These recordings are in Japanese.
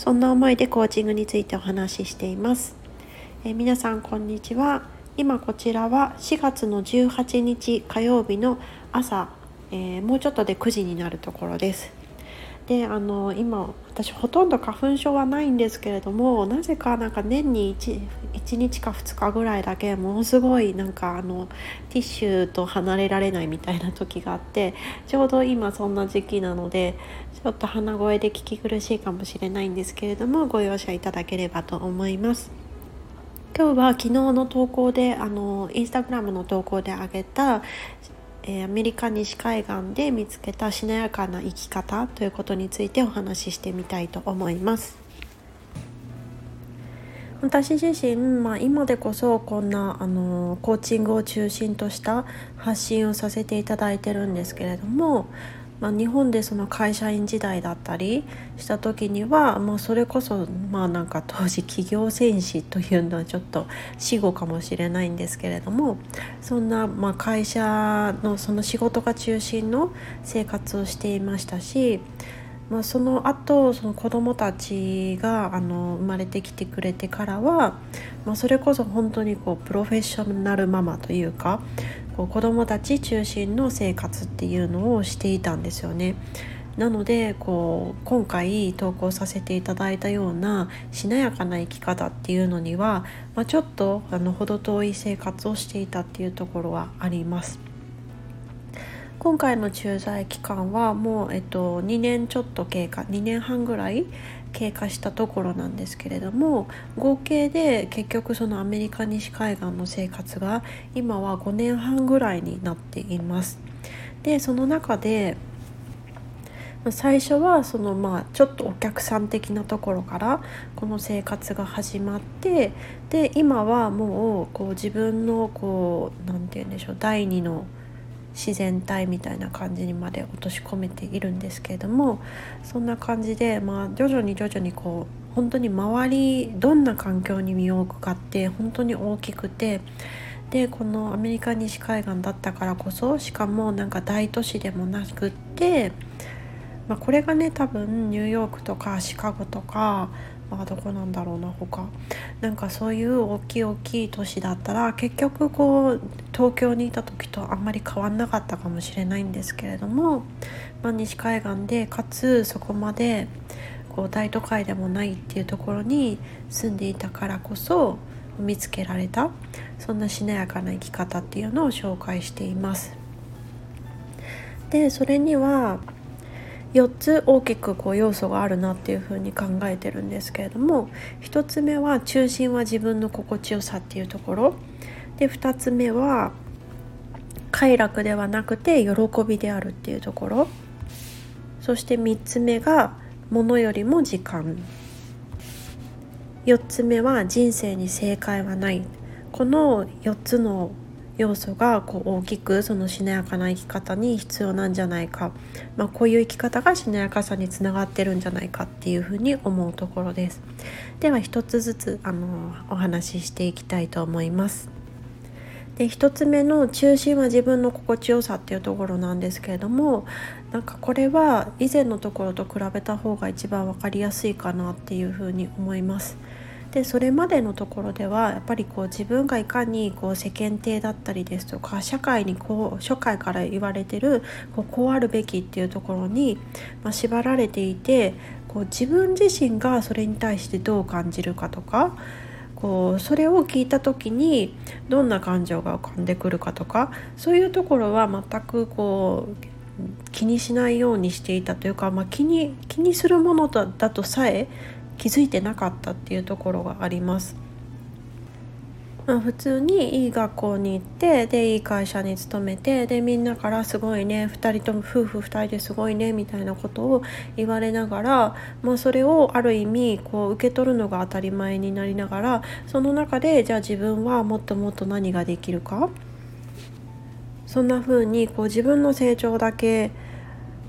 そんな思いでコーチングについてお話ししています、え、皆さんこんにちは。今こちらは4月の18日火曜日の朝、えー、もうちょっとで9時になるところです。であの今私ほとんど花粉症はないんですけれどもなぜかなんか年に 1, 1日か2日ぐらいだけものすごいなんかあのティッシュと離れられないみたいな時があってちょうど今そんな時期なのでちょっと鼻声で聞き苦しいかもしれないんですけれどもご容赦いただければと思います。今日は昨日の投稿であのインスタグラムの投稿であげたえー、アメリカ西海岸で見つけたしなやかな生き方ということについてお話ししてみたいと思います。私自身、まあ、今でこそこんなあのコーチングを中心とした発信をさせていただいてるんですけれどもまあ、日本でその会社員時代だったりした時には、まあ、それこそまあなんか当時企業戦士というのはちょっと死後かもしれないんですけれどもそんなまあ会社のその仕事が中心の生活をしていましたしまあ、その後その子どもたちがあの生まれてきてくれてからは、まあ、それこそ本当にこうプロフェッショナルママというかこう子どもたち中心の生活っていうのをしていたんですよね。なのでこう今回投稿させていただいたようなしなやかな生き方っていうのには、まあ、ちょっとあの程遠い生活をしていたっていうところはあります。今回の駐在期間はもう、えっと、2年ちょっと経過2年半ぐらい経過したところなんですけれども合計で結局そのアメリカ西海岸の生活が今は5年半ぐらいになっています。でその中で最初はそのまあちょっとお客さん的なところからこの生活が始まってで今はもうこう自分のこう何て言うんでしょう第二の自然体みたいな感じにまで落とし込めているんですけれどもそんな感じで、まあ、徐々に徐々にこう本当に周りどんな環境に身を置くかって本当に大きくてでこのアメリカ西海岸だったからこそしかもなんか大都市でもなくって、まあ、これがね多分ニューヨークとかシカゴとかあどこなんだろうな他なんかそういう大きい大きい都市だったら結局こう東京にいた時とあんまり変わんなかったかもしれないんですけれども、まあ、西海岸でかつそこまでこう大都会でもないっていうところに住んでいたからこそ見つけられたそんなしなやかな生き方っていうのを紹介しています。でそれには4つ大きくこう要素があるなっていうふうに考えてるんですけれども1つ目は中心は自分の心地よさっていうところ。で2つ目は快楽ではなくて喜びであるっていうところ。そして3つ目が物よりも時間。4つ目は人生に正解はない。この4つの要素がこう大きくそのしなやかな生き方に必要なんじゃないか、まあ、こういう生き方がしなやかさにつながってるんじゃないかっていうふうに思うところです。では一つずつあのお話ししていきたいと思います。で1つ目の中心は自分の心地よさっていうところなんですけれどもなんかこれは以前のところと比べた方が一番分かりやすいかなっていうふうに思います。でそれまでのところではやっぱりこう自分がいかにこう世間体だったりですとか社会にこう初回から言われてるこうこうあるべきっていうところに、まあ、縛られていてこう自分自身がそれに対してどう感じるかとかこうそれを聞いた時にどんな感情が浮かんでくるかとかそういうところは全くこう気にしないようにしていたというか、まあ、気に気にするものだとさえ気づいてなかったっていうところがあります。まあ、普通にいい学校に行ってでいい会社に勤めてでみんなからすごいね2人とも夫婦2人ですごいねみたいなことを言われながら、まあ、それをある意味こう受け取るのが当たり前になりながらその中でじゃあ自分はもっともっと何ができるか？そんな風にこう自分の成長だけ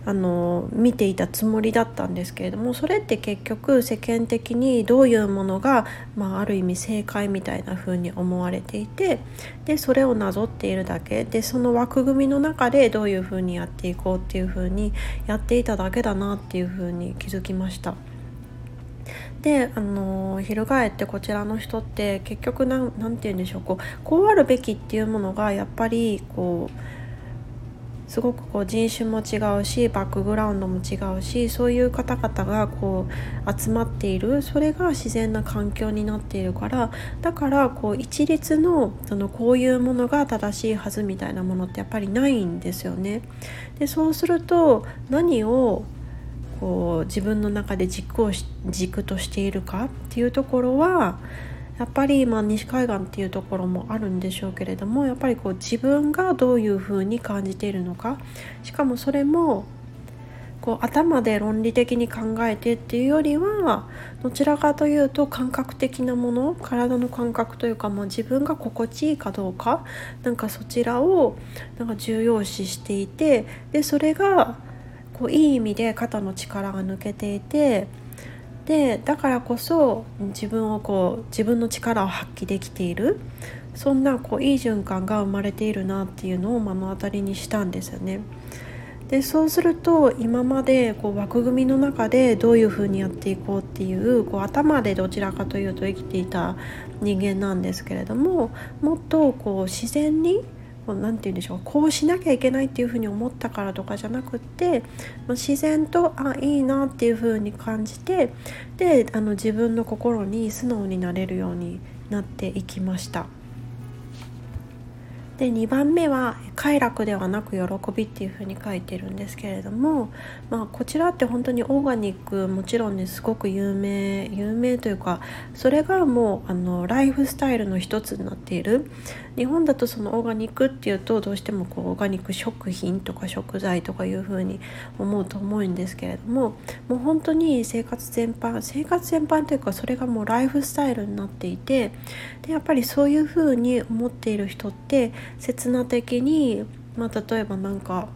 あの見ていたつもりだったんですけれどもそれって結局世間的にどういうものが、まあ、ある意味正解みたいな風に思われていてでそれをなぞっているだけでその枠組みの中でどういう風にやっていこうっていう風にやっていただけだなっていう風に気づきました。であの翻ってこちらの人って結局何て言うんでしょうこうこうあるべきっていうものがやっぱりこうすごくこう人種も違うしバックグラウンドも違うしそういう方々がこう集まっているそれが自然な環境になっているからだからこう一律のそのこういうものが正しいはずみたいなものってやっぱりないんですよね。でそうすると何をこう自分の中で軸を軸としているかっていうところはやっぱりま西海岸っていうところもあるんでしょうけれどもやっぱりこう自分がどういうふうに感じているのかしかもそれもこう頭で論理的に考えてっていうよりはどちらかというと感覚的なもの体の感覚というか、まあ、自分が心地いいかどうかなんかそちらをなんか重要視していてでそれがこういい意味で肩の力が抜けていてでだからこそ自分をこう自分の力を発揮できているそんなこういい循環が生まれているなっていうのを目の当たりにしたんですよね。でそうすると今までこう枠組みの中でどういうふうにやっていこうっていうこう頭でどちらかというと生きていた人間なんですけれどももっとこう自然に何て言うんでしょうこうしなきゃいけないっていうふうに思ったからとかじゃなくって自然とあいいなっていうふうに感じてであの自分の心に素直になれるようになっていきました。で2番目は快楽ではなく喜びっていうふうに書いてるんですけれども、まあ、こちらって本当にオーガニックもちろんねすごく有名有名というかそれがもうあのライフスタイルの一つになっている。日本だとそのオーガニックっていうとどうしてもこうオーガニック食品とか食材とかいうふうに思うと思うんですけれどももう本当に生活全般生活全般というかそれがもうライフスタイルになっていてでやっぱりそういうふうに思っている人って刹那的に、まあ、例えばなんか、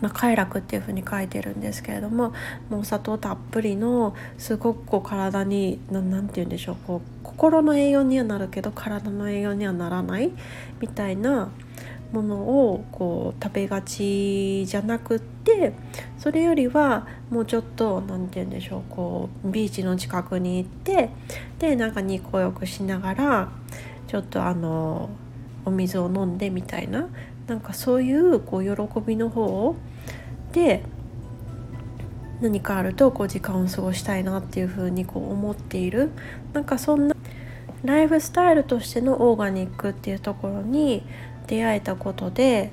まあ、快楽っていう風に書いてるんですけれどももうお砂糖たっぷりのすごくこう体に何て言うんでしょうこう心の栄養にはなるけど体の栄養にはならないみたいなものをこう食べがちじゃなくってそれよりはもうちょっと何て言うんでしょうこうビーチの近くに行ってでなんか日光浴しながらちょっとあのお水を飲んでみたいななんかそういうこう喜びの方で何かあるとこう時間を過ごしたいなっていうふうにこう思っている。なんかそんなライフスタイルとしてのオーガニックっていうところに出会えたことで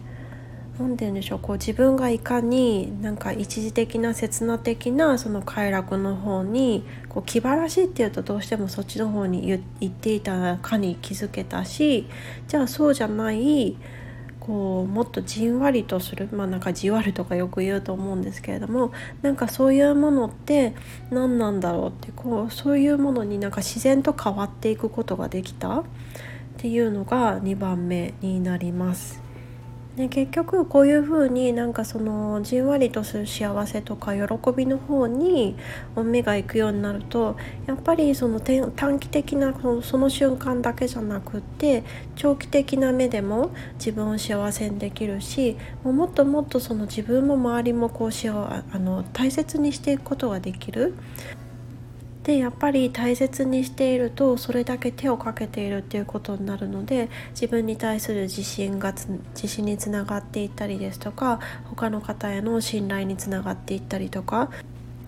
何て言うんでしょうこう自分がいかになんか一時的な刹那的なその快楽の方にこう気晴らしっていうとどうしてもそっちの方に行っていたかに気づけたしじゃあそうじゃないこうもっとじんわりとするまあなんかじわるとかよく言うと思うんですけれどもなんかそういうものって何なんだろうってこうそういうものになんか自然と変わっていくことができたっていうのが2番目になります。で結局こういうふうになんかそのじんわりとする幸せとか喜びの方に目が行くようになるとやっぱりその短期的なその瞬間だけじゃなくって長期的な目でも自分を幸せにできるしもっともっとその自分も周りもこうしあの大切にしていくことができる。でやっぱり大切にしているとそれだけ手をかけているっていうことになるので自分に対する自信が自信につながっていったりですとか他の方への信頼につながっていったりとか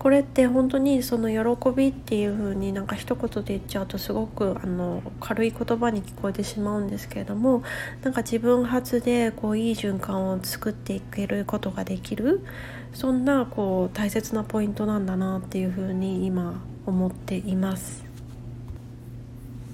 これって本当にその喜びっていう風になんか一言で言っちゃうとすごくあの軽い言葉に聞こえてしまうんですけれどもなんか自分発でこういい循環を作っていけることができるそんなこう大切なポイントなんだなっていう風に今思っています。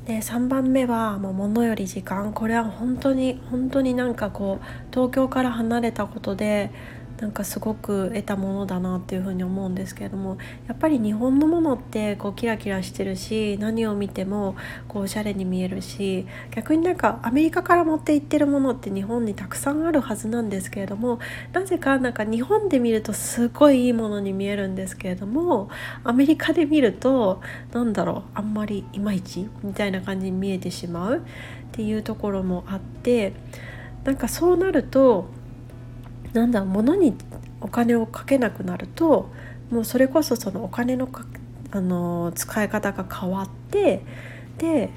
で3番目はもう物より時間。これは本当に本当になんかこう東京から離れたことでなんかすごく得たものだなっていうふうに思うんですけれどもやっぱり日本のものってこうキラキラしてるし何を見てもこうおしゃれに見えるし逆になんかアメリカから持って行ってるものって日本にたくさんあるはずなんですけれどもなぜかなんか日本で見るとすごいいいものに見えるんですけれどもアメリカで見ると何だろうあんまりいまいちみたいな感じに見えてしまうっていうところもあってなんかそうなるとなんだ物にお金をかけなくなるともうそれこそそのお金のかあの使い方が変わってで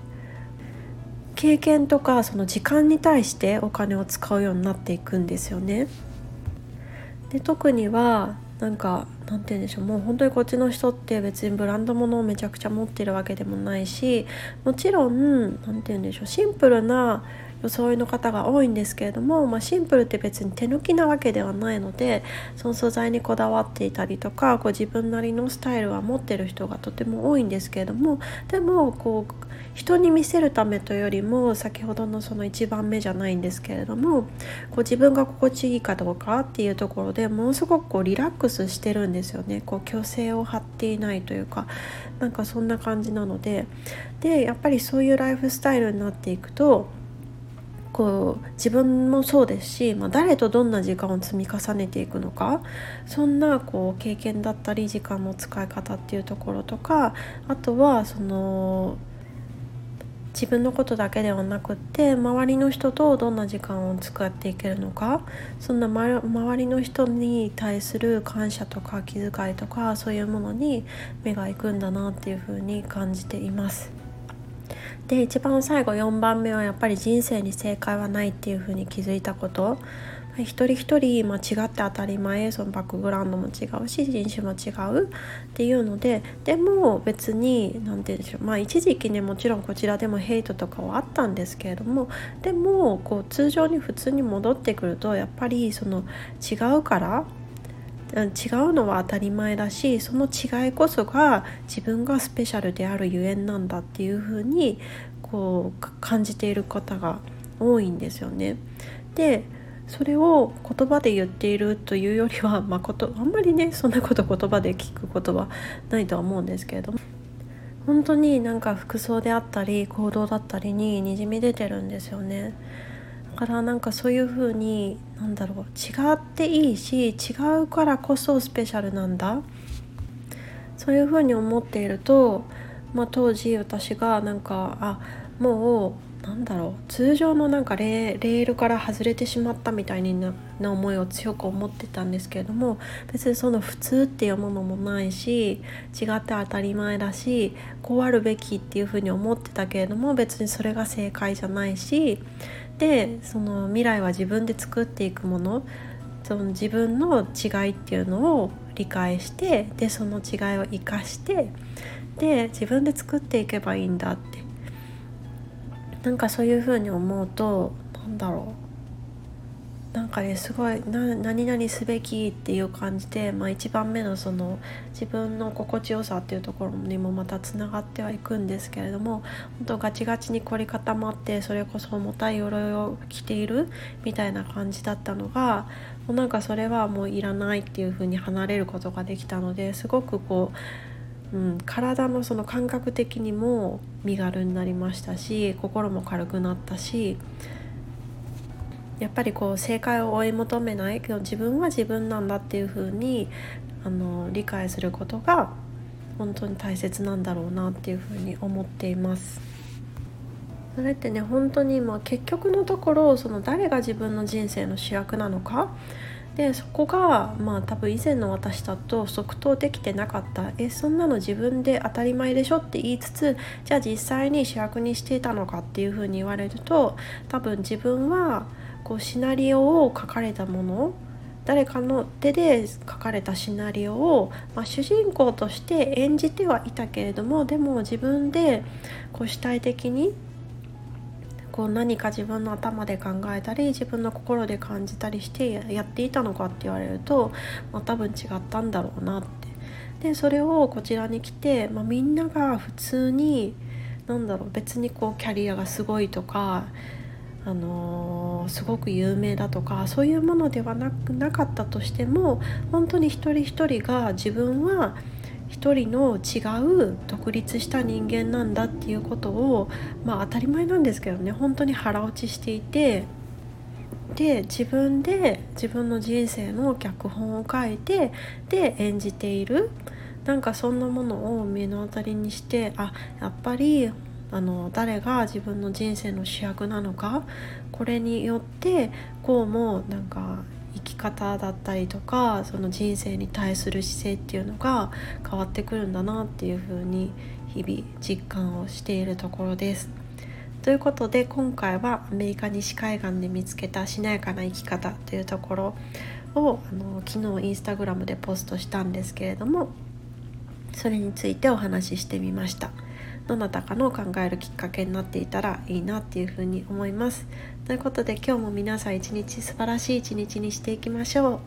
経験とかその時間に対してお金を使うようになっていくんですよね。で特にはなんかなんて言うんでしょうもう本当にこっちの人って別にブランド物をめちゃくちゃ持ってるわけでもないしもちろん何て言うんでしょうシンプルな装いの方が多いんですけれども、まあ、シンプルって別に手抜きなわけではないのでその素材にこだわっていたりとかこう自分なりのスタイルは持ってる人がとても多いんですけれどもでもこう人に見せるためというよりも先ほどのその1番目じゃないんですけれどもこう自分が心地いいかどうかっていうところでものすごくこうリラックスしてるんですよね。こう虚勢を張っていないというかなんかそんな感じなので。でやっぱりそういうライフスタイルになっていくとこう自分もそうですし、まあ、誰とどんな時間を積み重ねていくのかそんなこう経験だったり時間の使い方っていうところとかあとはその自分のことだけではなくって周りの人とどんな時間を使っていけるのかそんな、ま、周りの人に対する感謝とか気遣いとかそういうものに目が行くんだなっていうふうに感じています。で一番最後4番目はやっぱり人生に正解はないっていうふうに気づいたこと。一人一人間違って当たり前そのバックグラウンドも違うし人種も違うっていうのででも別に何て言うんでしょうまあ一時期ねもちろんこちらでもヘイトとかはあったんですけれどもでもこう通常に普通に戻ってくるとやっぱりその違うから違うのは当たり前だしその違いこそが自分がスペシャルであるゆえんなんだっていうふうにこう感じている方が多いんですよね。でそれを言葉で言っているというよりは、まあ、ことあんまりねそんなこと言葉で聞くことはないとは思うんですけれども本当になんか服装であったり行動だったりににじみ出てるんですよね。からなんかそういう風になんだろう違っていいし違うからこそスペシャルなんだ。そういう風に思っていると、まあ、当時私がなんかあもうなんだろう通常のなんかレールから外れてしまったみたいな思いを強く思ってたんですけれども別にその普通っていうものもないし違って当たり前だしこうあるべきっていうふうに思ってたけれども別にそれが正解じゃないしでその未来は自分で作っていくものその自分の違いっていうのを理解してでその違いを生かしてで自分で作っていけばいいんだって。なんかそういうふうに思うとなんだろう。なんかねすごい何々すべきっていう感じで、まあ、1番目のその自分の心地よさっていうところにもまたつながってはいくんですけれども本当ガチガチに凝り固まってそれこそ重たい鎧を着ているみたいな感じだったのがもうなんかそれはもういらないっていう風に離れることができたのですごくこう、うん、体のその感覚的にも身軽になりましたし心も軽くなったし。やっぱりこう正解を追い求めないけど自分は自分なんだっていう風にあに理解することが本当に大切なんだろうなっていう風に思っています。それってね本当にまあ結局のところその誰が自分の人生の主役なのかでそこがまあ多分以前の私だと即答できてなかったえそんなの自分で当たり前でしょって言いつつじゃあ実際に主役にしていたのかっていうふうに言われると多分自分はこうシナリオを書かれたもの誰かの手で書かれたシナリオを、まあ、主人公として演じてはいたけれどもでも自分でこう主体的にこう何か自分の頭で考えたり自分の心で感じたりしてやっていたのかって言われると、まあ、多分違ったんだろうなって。でそれをこちらに来て、まあ、みんなが普通になんだろう別にこうキャリアがすごいとかあのー、すごく有名だとかそういうものではなくなかったとしても本当に一人一人が自分は一人の違う独立した人間なんだっていうことをまあ当たり前なんですけどね本当に腹落ちしていてで自分で自分の人生の脚本を書いてで演じている。なんかそんなものを目の当たりにしてあやっぱりあの誰が自分の人生の主役なのかこれによってこうもなんか生き方だったりとかその人生に対する姿勢っていうのが変わってくるんだなっていうふうに日々実感をしているところです。ということで今回はアメリカ西海岸で見つけたしなやかな生き方というところをあの昨日インスタグラムでポストしたんですけれどもそれについてお話ししてみましたどなたかの考えるきっかけになっていたらいいなっていうふうに思います。ということで今日も皆さん一日素晴らしい一日にしていきましょう。